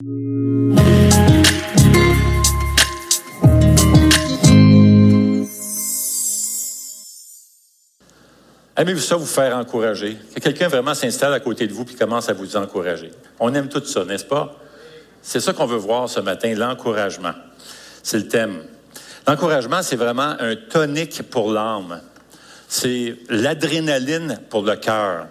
Aimez-vous ça vous faire encourager? Que quelqu'un vraiment s'installe à côté de vous et commence à vous encourager. On aime tout ça, n'est-ce pas? C'est ça qu'on veut voir ce matin, l'encouragement. C'est le thème. L'encouragement, c'est vraiment un tonique pour l'âme. C'est l'adrénaline pour le cœur.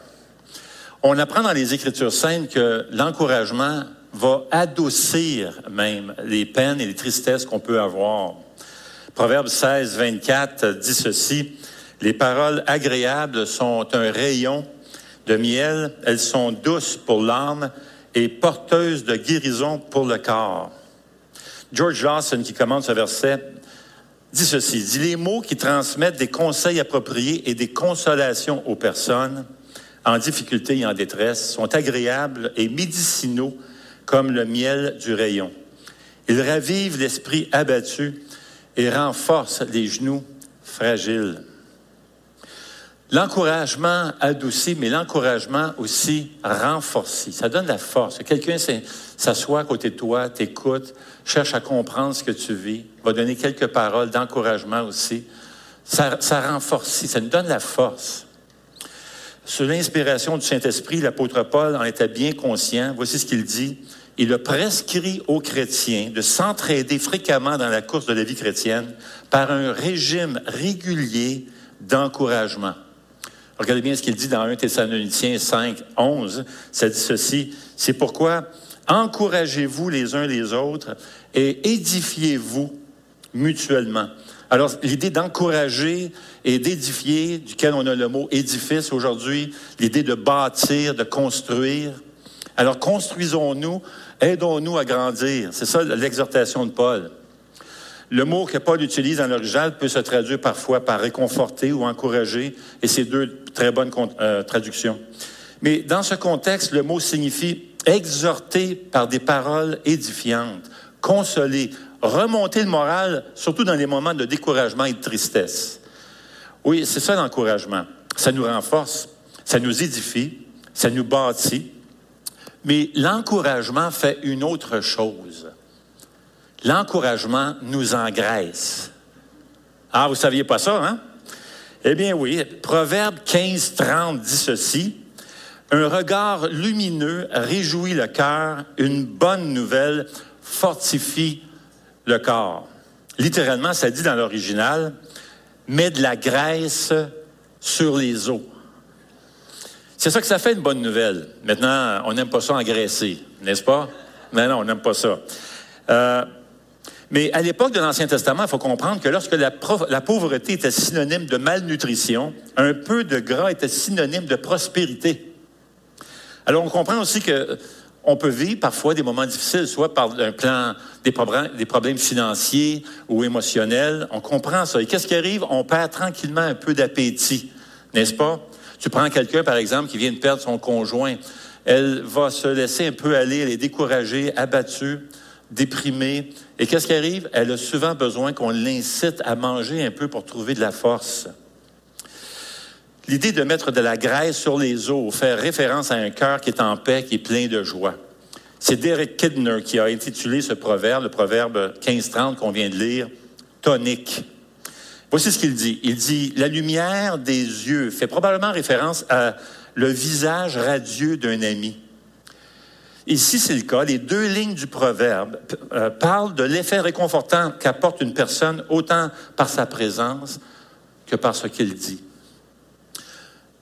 On apprend dans les Écritures saintes que l'encouragement va adoucir même les peines et les tristesses qu'on peut avoir. Proverbe 16, 24 dit ceci. Les paroles agréables sont un rayon de miel, elles sont douces pour l'âme et porteuses de guérison pour le corps. George Lawson, qui commente ce verset, dit ceci, dit les mots qui transmettent des conseils appropriés et des consolations aux personnes en difficulté et en détresse sont agréables et médicinaux comme le miel du rayon. Ils ravivent l'esprit abattu et renforcent les genoux fragiles. L'encouragement adoucit, mais l'encouragement aussi renforcit. Ça donne la force. Quelqu'un s'assoit à côté de toi, t'écoute, cherche à comprendre ce que tu vis, va donner quelques paroles d'encouragement aussi. Ça, ça renforcit, ça nous donne la force. Sous l'inspiration du Saint-Esprit, l'apôtre Paul en était bien conscient. Voici ce qu'il dit. Il a prescrit aux chrétiens de s'entraider fréquemment dans la course de la vie chrétienne par un régime régulier d'encouragement. Regardez bien ce qu'il dit dans 1 Thessaloniciens 5, 11. Ça dit ceci. C'est pourquoi encouragez-vous les uns les autres et édifiez-vous mutuellement. Alors, l'idée d'encourager et d'édifier, duquel on a le mot édifice aujourd'hui, l'idée de bâtir, de construire. Alors, construisons-nous, aidons-nous à grandir. C'est ça l'exhortation de Paul. Le mot que Paul utilise dans l'original peut se traduire parfois par réconforter ou encourager, et c'est deux très bonnes euh, traductions. Mais dans ce contexte, le mot signifie exhorter par des paroles édifiantes, consoler, remonter le moral, surtout dans les moments de découragement et de tristesse. Oui, c'est ça l'encouragement. Ça nous renforce, ça nous édifie, ça nous bâtit. Mais l'encouragement fait une autre chose. L'encouragement nous engraisse. Ah, vous saviez pas ça, hein? Eh bien oui, Proverbe 15, 30 dit ceci. Un regard lumineux réjouit le cœur, une bonne nouvelle fortifie le corps. Littéralement, ça dit dans l'original, met de la graisse sur les os. C'est ça que ça fait une bonne nouvelle. Maintenant, on n'aime pas ça engraisser, n'est-ce pas? Non, non, on n'aime pas ça. Euh, mais à l'époque de l'Ancien Testament, il faut comprendre que lorsque la, pauvreté était synonyme de malnutrition, un peu de gras était synonyme de prospérité. Alors on comprend aussi que on peut vivre parfois des moments difficiles, soit par un plan des problèmes financiers ou émotionnels. On comprend ça. Et qu'est-ce qui arrive? On perd tranquillement un peu d'appétit, n'est-ce pas? Tu prends quelqu'un, par exemple, qui vient de perdre son conjoint. Elle va se laisser un peu aller, elle est découragée, abattue, déprimée. Et qu'est-ce qui arrive? Elle a souvent besoin qu'on l'incite à manger un peu pour trouver de la force. L'idée de mettre de la graisse sur les os, faire référence à un cœur qui est en paix, qui est plein de joie. C'est Derek Kidner qui a intitulé ce proverbe, le proverbe 15-30 qu'on vient de lire, tonique. Voici ce qu'il dit. Il dit, la lumière des yeux fait probablement référence à le visage radieux d'un ami. Ici, c'est le cas. Les deux lignes du proverbe euh, parlent de l'effet réconfortant qu'apporte une personne autant par sa présence que par ce qu'il dit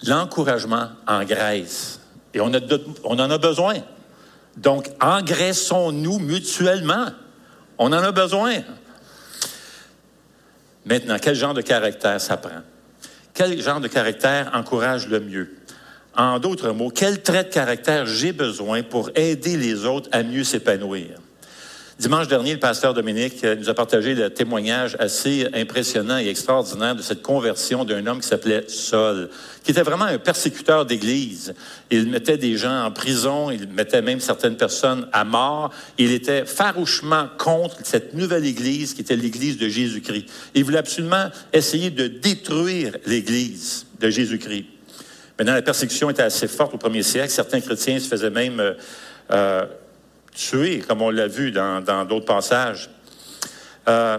l'encouragement engraisse. Et on, en a besoin. Donc, engraissons-nous mutuellement. On en a besoin. Maintenant, quel genre de caractère ça? Quel genre de caractère encourage le mieux? En d'autres mots, quel trait de caractère j'ai besoin pour aider les autres à mieux s'épanouir? Dimanche dernier, le pasteur Dominique euh, nous a partagé le témoignage assez impressionnant et extraordinaire de cette conversion d'un homme qui s'appelait Saul, qui était vraiment un persécuteur d'Église. Il mettait des gens en prison, il mettait même certaines personnes à mort. Il était farouchement contre cette nouvelle Église qui était l'Église de Jésus-Christ. Il voulait absolument essayer de détruire l'Église de Jésus-Christ. Maintenant, la persécution était assez forte au premier siècle. Certains chrétiens se faisaient même... Euh, euh tués, comme on l'a vu dans d'autres passages. Euh,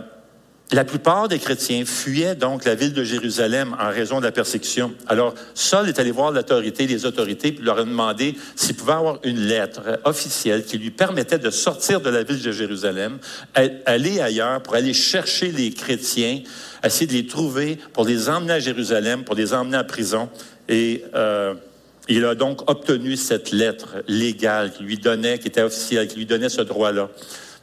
la plupart des chrétiens fuyaient donc la ville de Jérusalem en raison de la persécution. Alors, Saul est allé voir l'autorité, les autorités, puis leur a demandé s'il pouvait avoir une lettre officielle qui lui permettait de sortir de la ville de Jérusalem, aller ailleurs pour aller chercher les chrétiens, essayer de les trouver pour les emmener à Jérusalem, pour les emmener en prison. Et euh, il a donc obtenu cette lettre légale qui lui donnait, qui était officielle, qui lui donnait ce droit-là.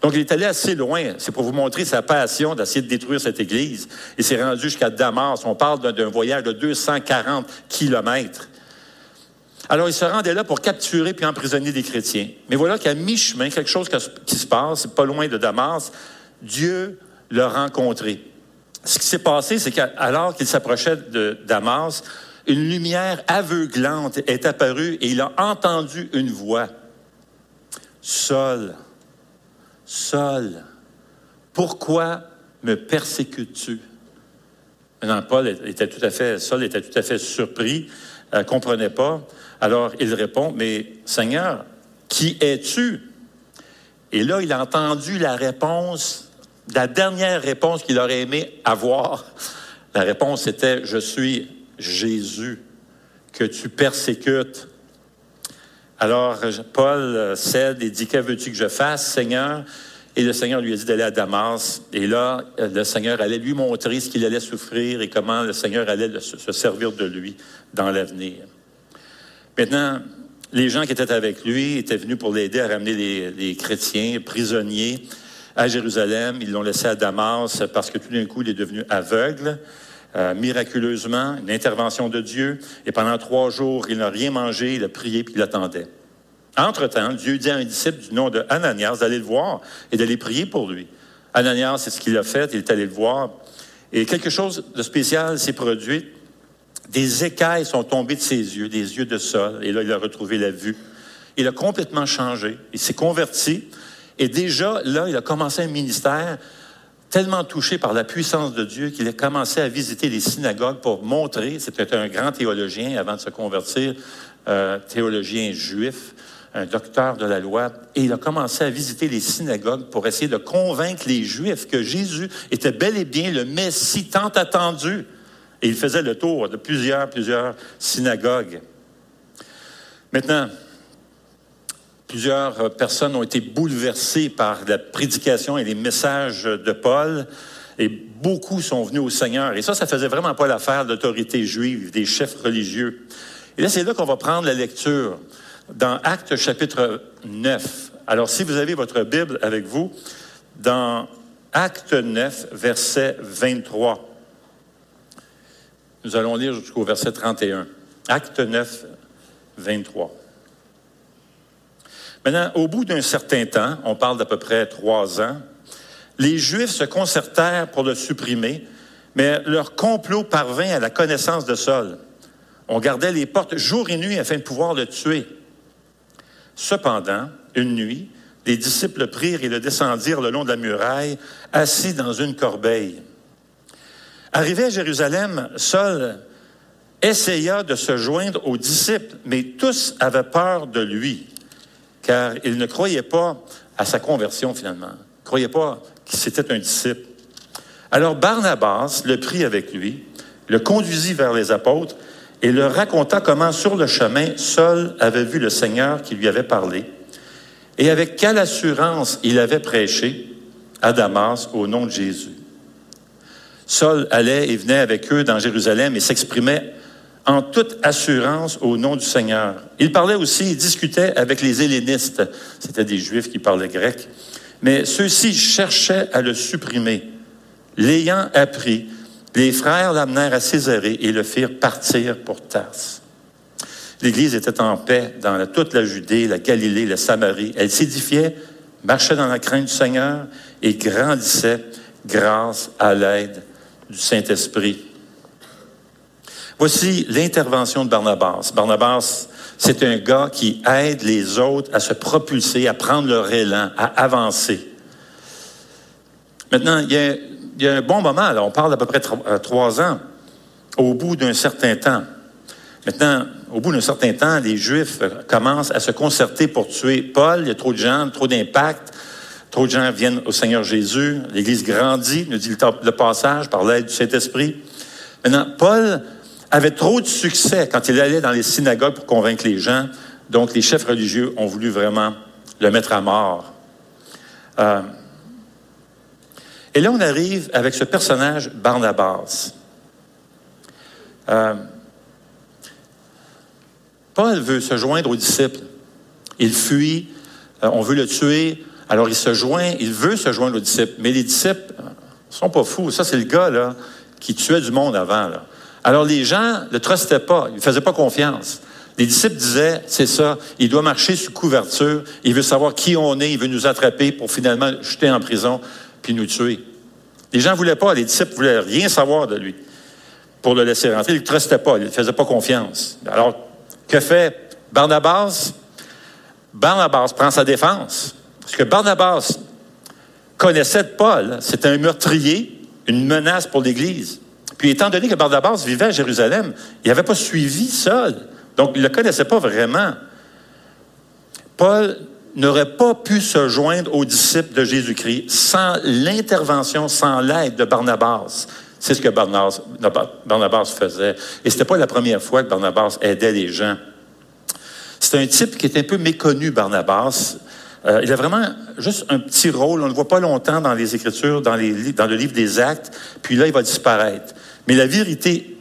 Donc, il est allé assez loin. C'est pour vous montrer sa passion d'essayer de détruire cette église. Il s'est rendu jusqu'à Damas. On parle d'un voyage de 240 kilomètres. Alors, il se rendait là pour capturer puis emprisonner des chrétiens. Mais voilà qu'à mi-chemin, quelque chose qui se passe, pas loin de Damas, Dieu l'a rencontré. Ce qui s'est passé, c'est qu'alors qu'il s'approchait de Damas, une lumière aveuglante est apparue et il a entendu une voix. Saul, Saul, pourquoi me persécutes-tu? Maintenant, Paul était tout à fait, était tout à fait surpris, ne euh, comprenait pas. Alors il répond, mais Seigneur, qui es-tu? Et là, il a entendu la réponse, la dernière réponse qu'il aurait aimé avoir. La réponse était, je suis Jésus, que tu persécutes. Alors, Paul euh, cède et dit, que veux-tu que je fasse, Seigneur? Et le Seigneur lui a dit d'aller à Damas. Et là, euh, le Seigneur allait lui montrer ce qu'il allait souffrir et comment le Seigneur allait se servir de lui dans l'avenir. Maintenant, les gens qui étaient avec lui étaient venus pour l'aider à ramener les, les, chrétiens prisonniers à Jérusalem. Ils l'ont laissé à Damas parce que tout d'un coup, il est devenu aveugle. Euh, miraculeusement, une intervention de Dieu, et pendant trois jours, il n'a rien mangé, il a prié, puis il attendait. Entre-temps, Dieu dit à un disciple du nom de Ananias d'aller le voir et d'aller prier pour lui. Ananias, c'est ce qu'il a fait, il est allé le voir, et quelque chose de spécial s'est produit. Des écailles sont tombées de ses yeux, des yeux de sol, et là, il a retrouvé la vue. Il a complètement changé, il s'est converti, et déjà, là, il a commencé un ministère tellement touché par la puissance de Dieu qu'il a commencé à visiter les synagogues pour montrer, c'était un grand théologien avant de se convertir, euh, théologien juif, un docteur de la loi, et il a commencé à visiter les synagogues pour essayer de convaincre les Juifs que Jésus était bel et bien le Messie tant attendu. Et il faisait le tour de plusieurs, plusieurs synagogues. Maintenant, Plusieurs euh, personnes ont été bouleversées par la prédication et les messages de Paul, et beaucoup sont venus au Seigneur. Et ça, ça faisait vraiment pas l'affaire de l'autorité juive, des chefs religieux. Et là, c'est là qu'on va prendre la lecture dans Actes chapitre 9. Alors, si vous avez votre Bible avec vous, dans Acte 9, verset 23, nous allons lire jusqu'au verset 31. Acte 9, 23. Maintenant, au bout d'un certain temps, on parle d'à peu près trois ans, les Juifs se concertèrent pour le supprimer, mais leur complot parvint à la connaissance de Saul. On gardait les portes jour et nuit afin de pouvoir le tuer. Cependant, une nuit, les disciples prirent et le descendirent le long de la muraille, assis dans une corbeille. Arrivé à Jérusalem, Saul essaya de se joindre aux disciples, mais tous avaient peur de lui car il ne croyait pas à sa conversion finalement. Il ne croyait pas que c'était un disciple. Alors Barnabas le prit avec lui, le conduisit vers les apôtres et leur raconta comment sur le chemin, Saul avait vu le Seigneur qui lui avait parlé et avec quelle assurance il avait prêché à Damas au nom de Jésus. Saul allait et venait avec eux dans Jérusalem et s'exprimait en toute assurance au nom du Seigneur. Il parlait aussi, il discutait avec les hellénistes, c'était des Juifs qui parlaient grec, mais ceux-ci cherchaient à le supprimer. L'ayant appris, les frères l'amenèrent à Césarée et le firent partir pour Tarse. L'Église était en paix dans toute la Judée, la Galilée, la Samarie. Elle s'édifiait, marchait dans la crainte du Seigneur et grandissait grâce à l'aide du Saint-Esprit. Voici l'intervention de Barnabas. Barnabas, c'est un gars qui aide les autres à se propulser, à prendre leur élan, à avancer. Maintenant, il y a, un bon moment, là, on parle d'à peu près euh, trois ans, au bout d'un certain temps. Maintenant, au bout d'un certain temps, les Juifs commencent à se concerter pour tuer Paul. Il y a trop de gens, trop d'impact. Trop de gens viennent au Seigneur Jésus. L'Église grandit, nous dit le passage, par l'aide du Saint-Esprit. Maintenant, Paul avait trop de succès quand il allait dans les synagogues pour convaincre les gens. Donc, les chefs religieux ont voulu vraiment le mettre à mort. Euh, et là, on arrive avec ce personnage Barnabas. Euh, Paul veut se joindre aux disciples. Il fuit, euh, on veut le tuer, alors il se joint, il veut se joindre aux disciples. Mais les disciples ne sont pas fous. Ça, c'est le gars là, qui tuait du monde avant. Là. Alors les gens ne le trustaient pas, ils ne faisaient pas confiance. Les disciples disaient, c'est ça, il doit marcher sous couverture, il veut savoir qui on est, il veut nous attraper pour finalement jeter en prison puis nous tuer. Les gens ne voulaient pas, les disciples voulaient rien savoir de lui pour le laisser rentrer. Ils ne trustaient pas, ils ne faisaient pas confiance. Alors, que fait Barnabas? Barnabas prend sa défense. Parce que Barnabas connaissait Paul, c'était un meurtrier, une menace pour l'Église. Puis étant donné que Barnabas vivait à Jérusalem, il n'avait pas suivi seul. Donc, il ne le connaissait pas vraiment. Paul n'aurait pas pu se joindre aux disciples de Jésus-Christ sans l'intervention, sans l'aide de Barnabas. C'est ce que Barnabas, Barnabas faisait. Et ce n'était pas la première fois que Barnabas aidait les gens. C'est un type qui est un peu méconnu, Barnabas. Euh, il a vraiment juste un petit rôle. On ne le voit pas longtemps dans les Écritures, dans, le livre des Actes. Puis là, il va disparaître. Mais la vérité,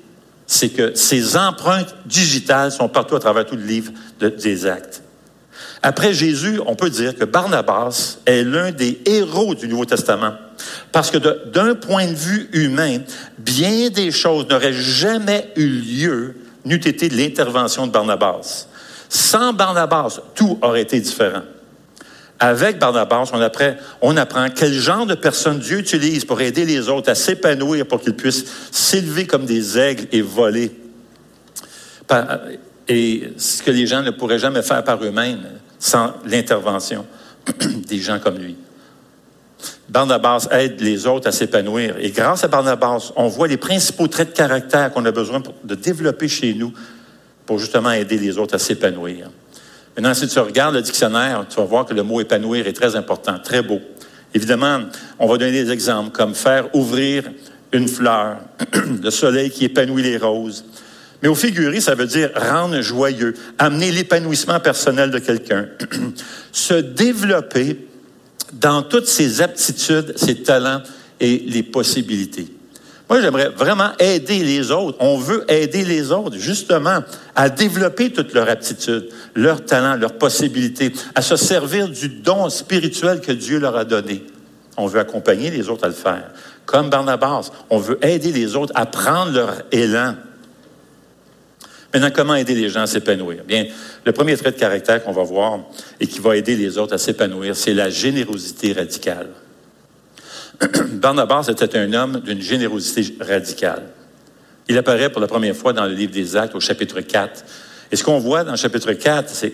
c'est que ces empreintes digitales sont partout à travers tout le livre des Actes. Après Jésus, on peut dire que Barnabas est l'un des héros du Nouveau Testament. Parce que d'un point de vue humain, bien des choses n'auraient jamais eu lieu n'eût été l'intervention de Barnabas. Sans Barnabas, tout aurait été différent. Avec Barnabas, on apprend, quel genre de personne Dieu utilise pour aider les autres à s'épanouir pour qu'ils puissent s'élever comme des aigles et voler. Et ce que les gens ne pourraient jamais faire par eux-mêmes sans l'intervention des gens comme lui. Barnabas aide les autres à s'épanouir. Et grâce à Barnabas, on voit les principaux traits de caractère qu'on a besoin de développer chez nous pour justement aider les autres à s'épanouir. Maintenant, si tu regardes le dictionnaire, tu vas voir que le mot épanouir est très important, très beau. Évidemment, on va donner des exemples comme faire ouvrir une fleur, le soleil qui épanouit les roses, mais au figuré, ça veut dire rendre joyeux, amener l'épanouissement personnel de quelqu'un, se développer dans toutes ses aptitudes, ses talents et les possibilités. Moi, j'aimerais vraiment aider les autres. On veut aider les autres, justement, à développer toutes leurs aptitudes, leurs talents, leurs possibilités, à se servir du don spirituel que Dieu leur a donné. On veut accompagner les autres à le faire. Comme Barnabas, on veut aider les autres à prendre leur élan, Maintenant, comment aider les gens à s'épanouir? Bien, le premier trait de caractère qu'on va voir et qui va aider les autres à s'épanouir, c'est la générosité radicale. Barnabas était un homme d'une générosité radicale. Il apparaît pour la première fois dans le livre des Actes au chapitre 4. Et ce qu'on voit dans le chapitre 4, c'est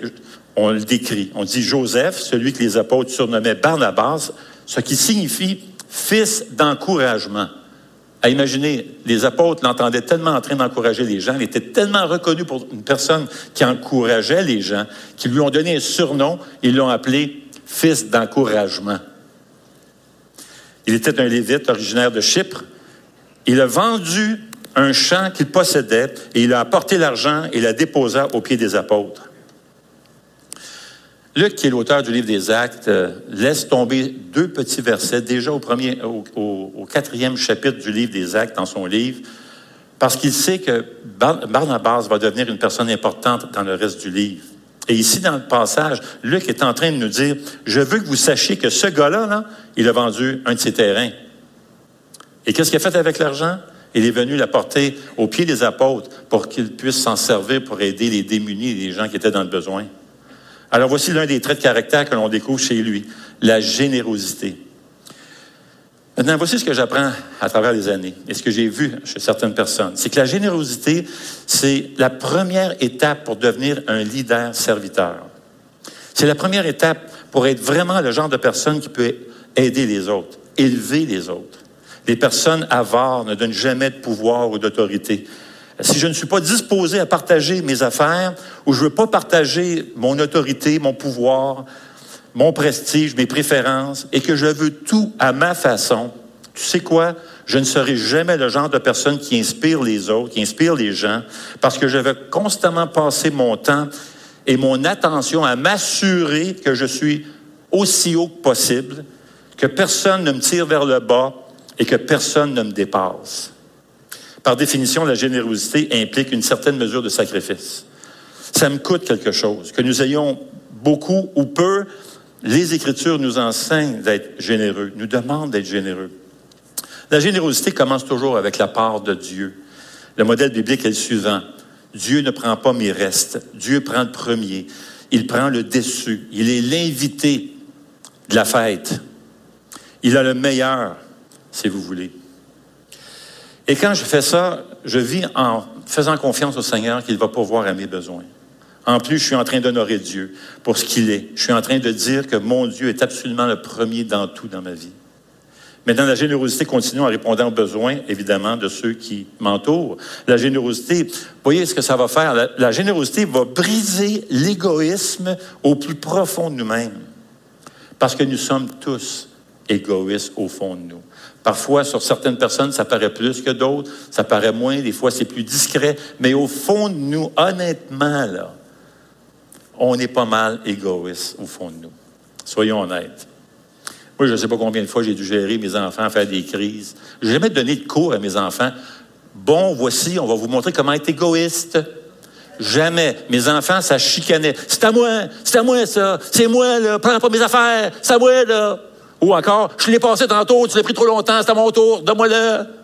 on le décrit. On dit Joseph, celui que les apôtres surnommaient Barnabas, ce qui signifie fils d'encouragement à imaginer, les apôtres l'entendaient tellement en train d'encourager les gens, il était tellement reconnu pour une personne qui encourageait les gens, qu'ils lui ont donné un surnom, ils l'ont appelé fils d'encouragement. Il était un lévite originaire de Chypre. Il a vendu un champ qu'il possédait et il a apporté l'argent et l'a déposa aux pieds des apôtres. Luc, qui est l'auteur du livre des Actes, euh, laisse tomber deux petits versets déjà au, au, quatrième chapitre du livre des Actes dans son livre, parce qu'il sait que Barnabas va devenir une personne importante dans le reste du livre. Et ici, dans le passage, Luc est en train de nous dire, je veux que vous sachiez que ce gars-là, là, il a vendu un de ses terrains. Et qu'est-ce qu'il a fait avec l'argent? Il est venu l'apporter aux pieds des apôtres pour qu'ils puissent s'en servir pour aider les démunis et les gens qui étaient dans le besoin. Alors voici l'un des traits de caractère que l'on découvre chez lui, la générosité. Maintenant, voici ce que j'apprends à travers les années et ce que j'ai vu chez certaines personnes. C'est que la générosité, c'est la première étape pour devenir un leader serviteur. C'est la première étape pour être vraiment le genre de personne qui peut aider les autres, élever les autres. Les personnes avares ne donnent jamais de pouvoir ou d'autorité. si je ne suis pas disposé à partager mes affaires, ou je ne veux pas partager mon autorité, mon pouvoir, mon prestige, mes préférences, et que je veux tout à ma façon, tu sais quoi? Je ne serai jamais le genre de personne qui inspire les autres, qui inspire les gens, parce que je vais constamment passer mon temps et mon attention à m'assurer que je suis aussi haut que possible, que personne ne me tire vers le bas et que personne ne me dépasse. Par définition, la générosité implique une certaine mesure de sacrifice. Ça me coûte quelque chose. Que nous ayons beaucoup ou peu, les Écritures nous enseignent d'être généreux, nous demandent d'être généreux. La générosité commence toujours avec la part de Dieu. Le modèle biblique est le suivant. Dieu ne prend pas mes restes. Dieu prend le premier. Il prend le déçu. Il est l'invité de la fête. Il a le meilleur, si vous voulez. Et quand je fais ça, je vis en faisant confiance au Seigneur qu'il va pourvoir à mes besoins. En plus, je suis en train d'honorer Dieu pour ce qu'il est. Je suis en train de dire que mon Dieu est absolument le premier dans tout dans ma vie. Maintenant, la générosité continue en répondant aux besoins, évidemment, de ceux qui m'entourent. La générosité, voyez ce que ça va faire? La, la générosité va briser l'égoïsme au plus profond de nous-mêmes. Parce que nous sommes tous égoïstes au fond de nous. Parfois, sur certaines personnes, ça paraît plus que d'autres, ça paraît moins, des fois c'est plus discret, mais au fond de nous, honnêtement, là, on est pas mal égoïste au fond de nous. Soyons honnêtes. Moi, je ne sais pas combien de fois j'ai dû gérer mes enfants, faire des crises. Je n'ai jamais donné de cours à mes enfants. Bon, voici, on va vous montrer comment être égoïste. Jamais. Mes enfants, ça chicanait. C'est à moi, c'est à moi ça, c'est moi, là, prends pas mes affaires, c'est à moi, là. Ou encore, je l'ai passé tantôt, tu l'as pris trop longtemps, c'est à mon tour, donne-moi-le.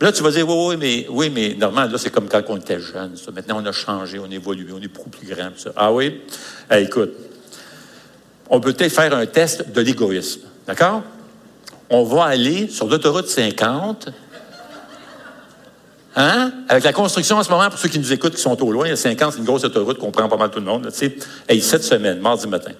Là, tu vas dire, oui, oui, mais, oui, mais normalement, là, c'est comme quand on était jeune. Maintenant, on a changé, on évolue, on est beaucoup plus grand. Ah oui? écoute, on peut peut-être faire un test de l'égoïsme. D'accord? On va aller sur l'autoroute 50. Hein? Avec la construction en ce moment, pour ceux qui nous écoutent, qui sont au loin, il y a 50, c'est une grosse autoroute qu'on prend pas mal tout le monde. Là, hey, cette semaine, mardi matin,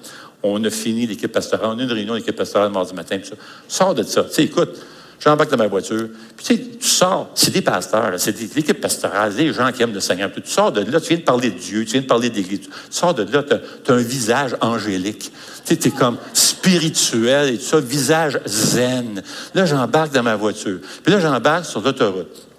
on a fini l'équipe pastorale, on a une réunion d'équipe pastorale mardi matin. Puis. Sors de ça. sais, écoute, j'embarque dans ma voiture. Puis tu sais, tu sors, c'est des pasteurs, c'est l'équipe pastorale, des gens qui aiment le Seigneur. Tu sors de là, tu viens de parler de Dieu, tu viens de parler d'Église. Tu sors de là, tu as, un visage angélique. Tu es comme spirituel et tout ça, visage zen. Là, j'embarque dans ma voiture. Puis là, j'embarque sur l'autoroute.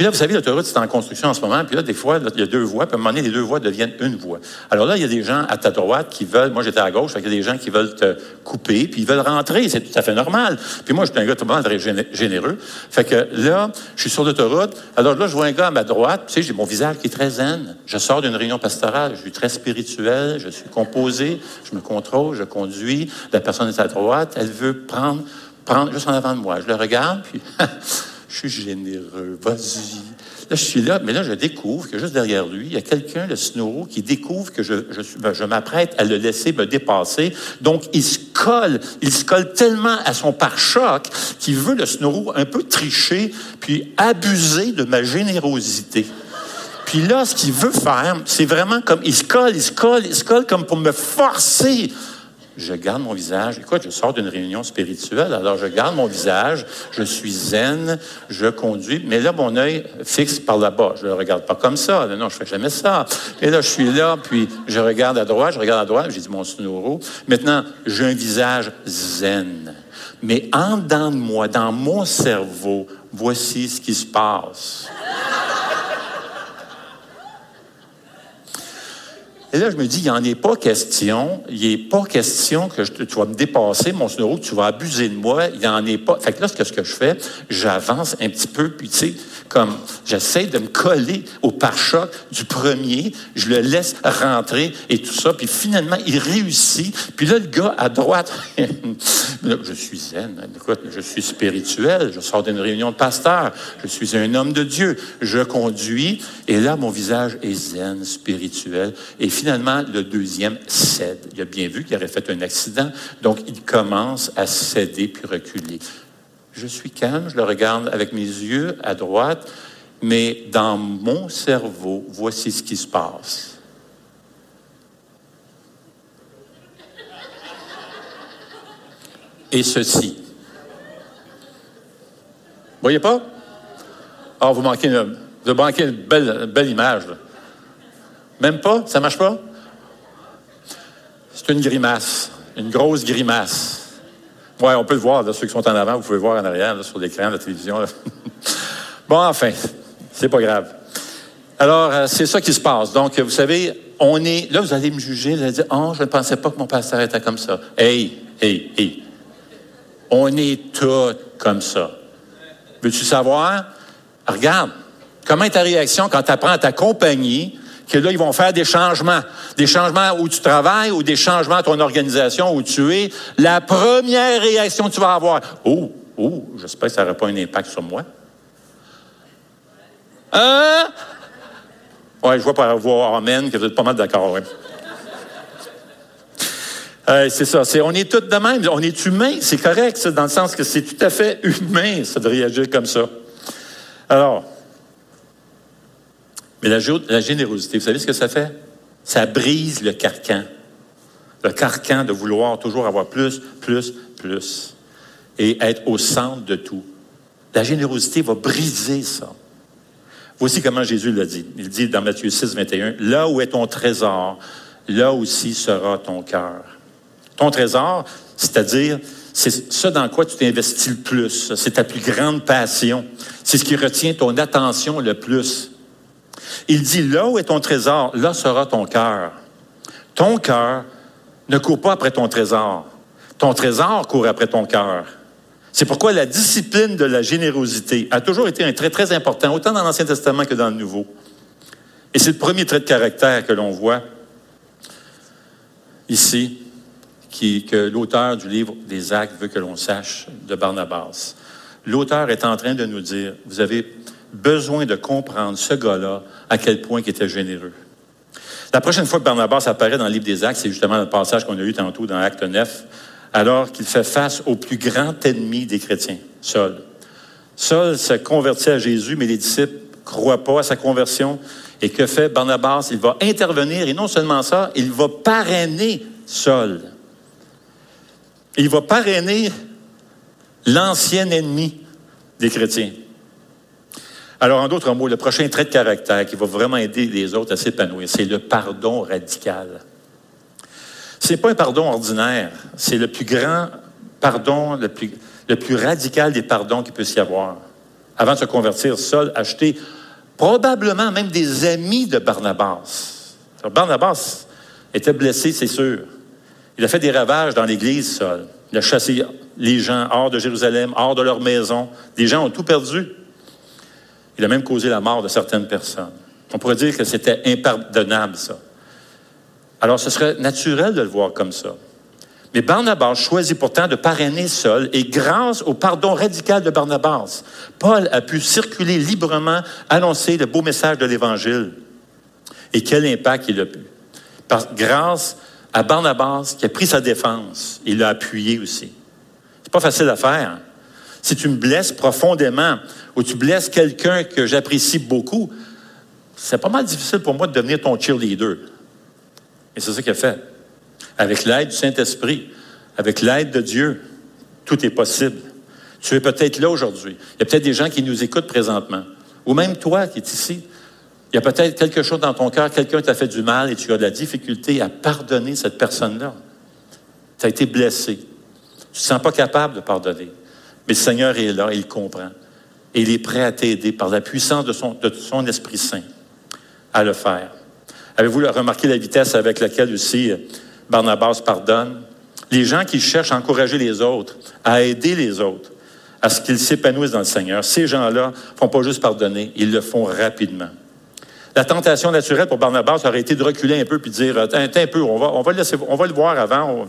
Puis là, vous savez, l'autoroute, c'est en construction en ce moment. Puis là, des fois, il y a deux voies. Puis à un moment donné, les deux voies deviennent une voie. Alors là, il y a des gens à ta droite qui veulent, moi j'étais à gauche, fait qu'il y a des gens qui veulent te couper, puis ils veulent rentrer. C'est tout à fait normal. Puis moi, je suis un gars tout très généreux. Fait que là, je suis sur l'autoroute. Alors là, je vois un gars à ma droite. Tu sais, j'ai mon visage qui est très zen. Je sors d'une réunion pastorale. Je suis très spirituel. Je suis composé. Je me contrôle. Je conduis. La personne est à droite. Elle veut prendre, prendre juste en avant de moi. Je le regarde, puis je suis généreux, vas-y. Là, je suis là, mais là, je découvre que juste derrière lui, il y a quelqu'un, le Snoro, qui découvre que je, je, ben, je m'apprête à le laisser me dépasser. Donc, il se colle, il se colle tellement à son pare-choc qu'il veut, le Snoro, un peu tricher, puis abuser de ma générosité. Puis là, ce qu'il veut faire, c'est vraiment comme, il se colle, il se colle, il se colle comme pour me forcer je garde mon visage. Écoute, je sors d'une réunion spirituelle, alors je garde mon visage, je suis zen, je conduis, mais là, mon œil fixe par là-bas. Je ne le regarde pas comme ça. Non, je fais jamais ça. Et là, je suis là, puis je regarde à droite, je regarde à droite, j'ai dit mon snoro. Maintenant, j'ai un visage zen. Mais en dedans de moi, dans mon cerveau, voici ce qui se passe. Et là, je me dis, il n'y en est pas question. Il n'est pas question que tu vas me dépasser, mon que tu vas abuser de moi. Il n'y en est pas. Fait que là, ce que, je fais, j'avance un petit peu, puis tu sais, comme j'essaie de me coller au pare-choc du premier, je le laisse rentrer et tout ça, puis finalement, il réussit. Puis là, le gars à droite, je suis zen, écoute, je suis spirituel, je sors d'une réunion de pasteur, je suis un homme de Dieu, je conduis, et là, mon visage est zen, spirituel, finalement, le deuxième cède. Il a bien vu qu'il aurait fait un accident, donc il commence à céder puis reculer. Je suis calme, je le regarde avec mes yeux à droite, mais dans mon cerveau, voici ce qui se passe. Et ceci. Voyez pas? Alors, vous manquez une, Vous une belle, belle image. Même pas? Ça marche pas? C'est une grimace. Une grosse grimace. Oui, on peut le voir, ceux qui sont en avant, vous pouvez le voir en arrière, sur l'écran de la télévision. bon, enfin, c'est pas grave. Alors, euh, c'est ça qui se passe. Donc, vous savez, on est. Là, vous allez me juger, vous allez dire Oh, je ne pensais pas que mon pasteur était comme ça. Hey, hey, hey. On est tous comme ça. Veux-tu savoir? Regarde, comment est ta réaction quand tu apprends à ta compagnie que là, ils vont faire des changements. Des changements où tu travailles ou des changements à ton organisation où tu es. La première réaction que tu vas avoir, oh, oh, j'espère que ça n'aura pas un impact sur moi. Hein? Oui, je vois par voir Amen que vous êtes pas mal d'accord. c'est ça. on est tous de même. On est humain. C'est correct, dans le sens que c'est tout à fait humain, ça, de réagir comme ça. Alors, mais la, générosité, vous savez ce que ça fait? Ça brise le carcan. Le carcan de vouloir toujours avoir plus, plus, plus. Et être au centre de tout. La générosité va briser ça. Voici comment Jésus l'a dit. Il dit dans Matthieu 6, 21, Là où est ton trésor, là aussi sera ton cœur. Ton trésor, c'est-à-dire, c'est ce dans quoi tu t'investis le plus. C'est ta plus grande passion. C'est ce qui retient ton attention le plus. Il dit, là où est ton trésor, là sera ton cœur. Ton cœur ne court pas après ton trésor. Ton trésor court après ton cœur. C'est pourquoi la discipline de la générosité a toujours été un trait très important, autant dans l'Ancien Testament que dans le Nouveau. Et c'est le premier trait de caractère que l'on voit ici, qui, que l'auteur du livre des Actes veut que l'on sache de Barnabas. L'auteur est en train de nous dire, vous avez besoin de comprendre ce gars-là, à quel point il était généreux. La prochaine fois que Barnabas apparaît dans le livre des Actes, c'est justement le passage qu'on a eu tantôt dans Acte 9, alors qu'il fait face au plus grand ennemi des chrétiens, Saul. Saul se convertit à Jésus, mais les disciples ne croient pas à sa conversion. Et que fait Barnabas? Il va intervenir, et non seulement ça, il va parrainer Saul. Il va parrainer l'ancien ennemi des chrétiens. Alors, en d'autres mots, le prochain trait de caractère qui va vraiment aider les autres à s'épanouir, c'est le pardon radical. Ce n'est pas un pardon ordinaire, c'est le plus grand pardon, le plus, radical des pardons qu'il peut y avoir. Avant de se convertir, Saul acheté probablement même des amis de Barnabas. Barnabas était blessé, c'est sûr. Il a fait des ravages dans l'Église, Saul. Il a chassé les gens hors de Jérusalem, hors de leur maison. Les gens ont tout perdu. Il a même causé la mort de certaines personnes. On pourrait dire que c'était impardonnable, ça. Alors, ce serait naturel de le voir comme ça. Mais Barnabas choisit pourtant de parrainer seul et grâce au pardon radical de Barnabas, Paul a pu circuler librement, annoncer le beau message de l'Évangile. Et quel impact il a pu. grâce à Barnabas qui a pris sa défense, il l'a appuyé aussi. C'est pas facile à faire. Si tu me profondément ou tu blesses quelqu'un que j'apprécie beaucoup, c'est pas mal difficile pour moi de devenir ton cheerleader. Et c'est ça qu'il a fait. Avec l'aide du Saint-Esprit, avec l'aide de Dieu, tout est possible. Tu es peut-être là aujourd'hui. Il y a peut-être des gens qui nous écoutent présentement. Ou même toi qui es ici. Il y a peut-être quelque chose dans ton cœur, quelqu'un t'a fait du mal et tu as de la difficulté à pardonner cette personne-là. Tu as été blessé. Tu ne te sens pas capable de pardonner. Mais le Seigneur est là, il comprend. Et il est prêt à t'aider par la puissance de son, de son Esprit Saint à le faire. Avez-vous remarqué la vitesse avec laquelle aussi Barnabas pardonne? Les gens qui cherchent à encourager les autres, à aider les autres, à ce qu'ils s'épanouissent dans le Seigneur, ces gens-là ne font pas juste pardonner, ils le font rapidement. La tentation naturelle pour Barnabas aurait été de reculer un peu puis de dire Attends, un peu, on va, on va, le, laisser, on va le voir avant.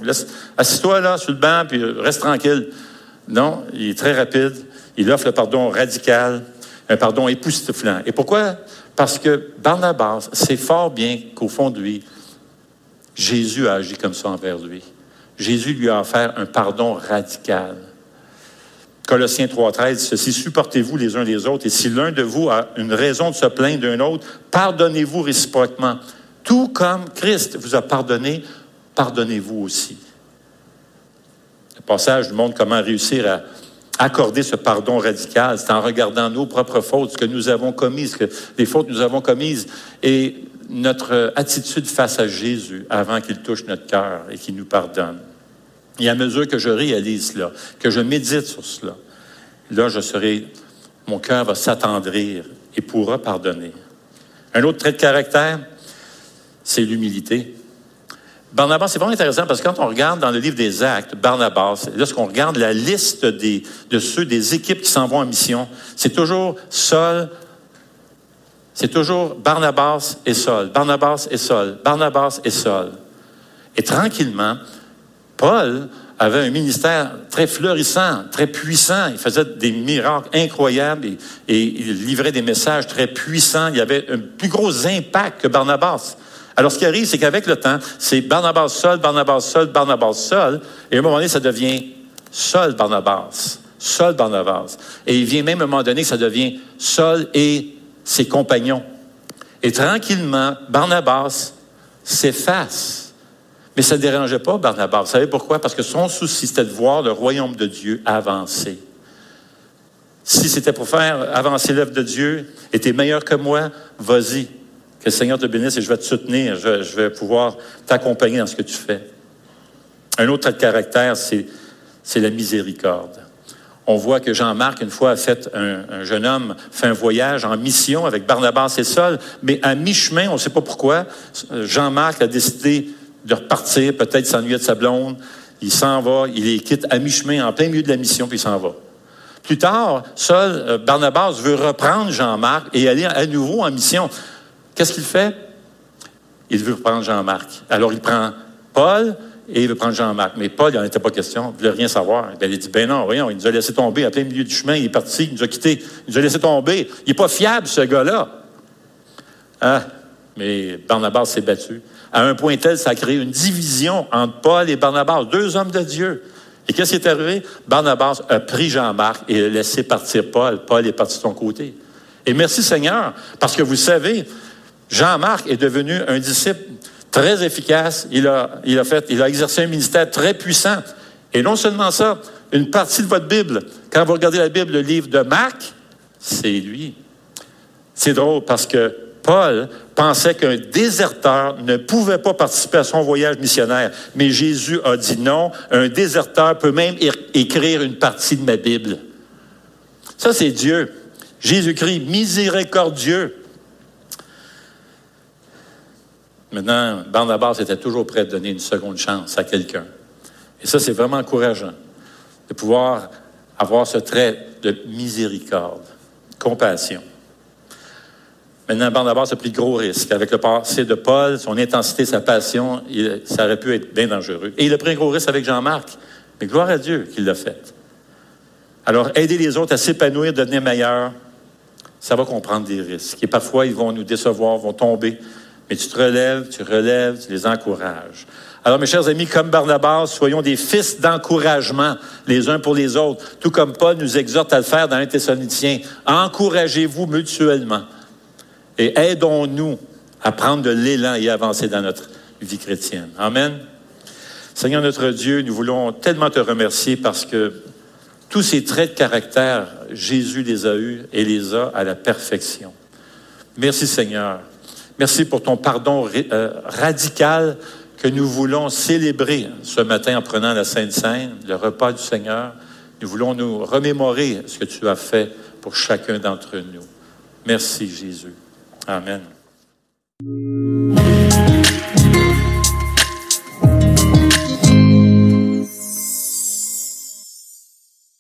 Assis-toi là sur le banc puis reste tranquille. Non, il est très rapide. Il offre le pardon radical, un pardon époustouflant. Et pourquoi? Parce que Barnabas sait fort bien qu'au fond de lui, Jésus a agi comme ça envers lui. Jésus lui a offert un pardon radical. Colossiens 3.13, ceci, supportez-vous les uns les autres, et si l'un de vous a une raison de se plaindre d'un autre, pardonnez-vous réciproquement. Tout comme Christ vous a pardonné, pardonnez-vous aussi. Le passage nous montre comment réussir à, accorder ce pardon radical. C'est en regardant nos propres fautes, ce que nous avons commises, que, les fautes que nous avons commises, et notre attitude face à Jésus avant qu'il touche notre cœur et qu'il nous pardonne. Et à mesure que je réalise cela, que je médite sur cela, là, je serai, mon cœur va s'attendrir et pourra pardonner. Un autre trait de caractère, c'est l'humilité. Barnabas, c'est vraiment intéressant parce que quand on regarde dans le livre des Actes, Barnabas, lorsqu'on regarde la liste des, de ceux des équipes qui s'en vont en mission, c'est toujours Saul, c'est toujours Barnabas et Saul, Barnabas et Saul, Barnabas et Saul. Et tranquillement, Paul avait un ministère très fleurissant, très puissant. Il faisait des miracles incroyables et, et il livrait des messages très puissants. Il avait un plus gros impact que Barnabas. Alors, ce qui arrive, c'est qu'avec le temps, c'est Barnabas seul, Barnabas seul, Barnabas seul, et à un moment donné, ça devient seul Barnabas, seul Barnabas. Et il vient même à un moment donné ça devient seul et ses compagnons. Et tranquillement, Barnabas s'efface. Mais ça ne dérangeait pas Barnabas. Vous savez pourquoi? Parce que son souci, c'était de voir le royaume de Dieu avancer. Si c'était pour faire avancer l'œuvre de Dieu, et meilleur que moi, vas-y. Que le Seigneur te bénisse et je vais te soutenir. Je, vais pouvoir t'accompagner dans ce que tu fais. Un autre caractère, c'est, la miséricorde. On voit que Jean-Marc, une fois, a fait un, un, jeune homme, fait un voyage en mission avec Barnabas et Saul, mais à mi-chemin, on ne sait pas pourquoi, Jean-Marc a décidé de repartir, peut-être s'ennuyer de sa blonde. Il s'en va, il les quitte à mi-chemin, en plein milieu de la mission, puis il s'en va. Plus tard, Saul, Barnabas veut reprendre Jean-Marc et aller à nouveau en mission. Qu'est-ce qu'il fait? Il veut prendre Jean-Marc. Alors, il prend Paul et il veut prendre Jean-Marc. Mais Paul, il n'en était pas question. Il ne voulait rien savoir. il dit, ben non, voyons, il nous a laissé tomber à plein milieu du chemin. Il est parti, il nous a quittés. Il nous a laissé tomber. Il n'est pas fiable, ce gars-là. Ah, mais Barnabas s'est battu. À un point tel, ça a créé une division entre Paul et Barnabas, deux hommes de Dieu. Et qu'est-ce qui est arrivé? Barnabas a pris Jean-Marc et a laissé partir Paul. Paul est parti de son côté. Et merci Seigneur, parce que vous savez, Jean-Marc est devenu un disciple très efficace. Il a, exercé un ministère très puissant. Et non seulement ça, une partie de votre Bible, quand vous regardez la Bible, le livre de Marc, c'est lui. C'est drôle parce que Paul pensait qu'un déserteur ne pouvait pas participer à son voyage missionnaire. Mais Jésus a dit non, un déserteur peut même écrire une partie de ma Bible. Ça, c'est Dieu. Jésus-Christ, miséricordieux. Maintenant, Barnabas était toujours prêt à donner une seconde chance à quelqu'un. Et ça, c'est vraiment encourageant de pouvoir avoir ce trait de miséricorde, compassion. Maintenant, Barnabas a pris de gros risques. Avec le passé de Paul, son intensité, sa passion, ça aurait pu être bien dangereux. Et il a pris un gros risque avec Jean-Marc. Mais gloire à Dieu qu'il l'a fait. Alors, aider les autres à s'épanouir, devenir meilleurs, ça va comprendre des risques. Et parfois, ils vont nous décevoir, vont tomber. Mais tu te relèves, tu relèves, tu les encourages. Alors, mes chers amis, comme Barnabas, soyons des fils d'encouragement les uns pour les autres, tout comme Paul nous exhorte à le faire dans un Thessaloniciens. Encouragez-vous mutuellement et aidons-nous à prendre de l'élan et avancer dans notre vie chrétienne. Amen. Seigneur notre Dieu, nous voulons tellement te remercier parce que tous ces traits de caractère, Jésus les a eus et les a à la perfection. Merci Seigneur. Merci pour ton pardon euh, radical que nous voulons célébrer ce matin en prenant la Sainte Seine, le repas du Seigneur. Nous voulons nous remémorer ce que tu as fait pour chacun d'entre nous. Merci Jésus. Amen.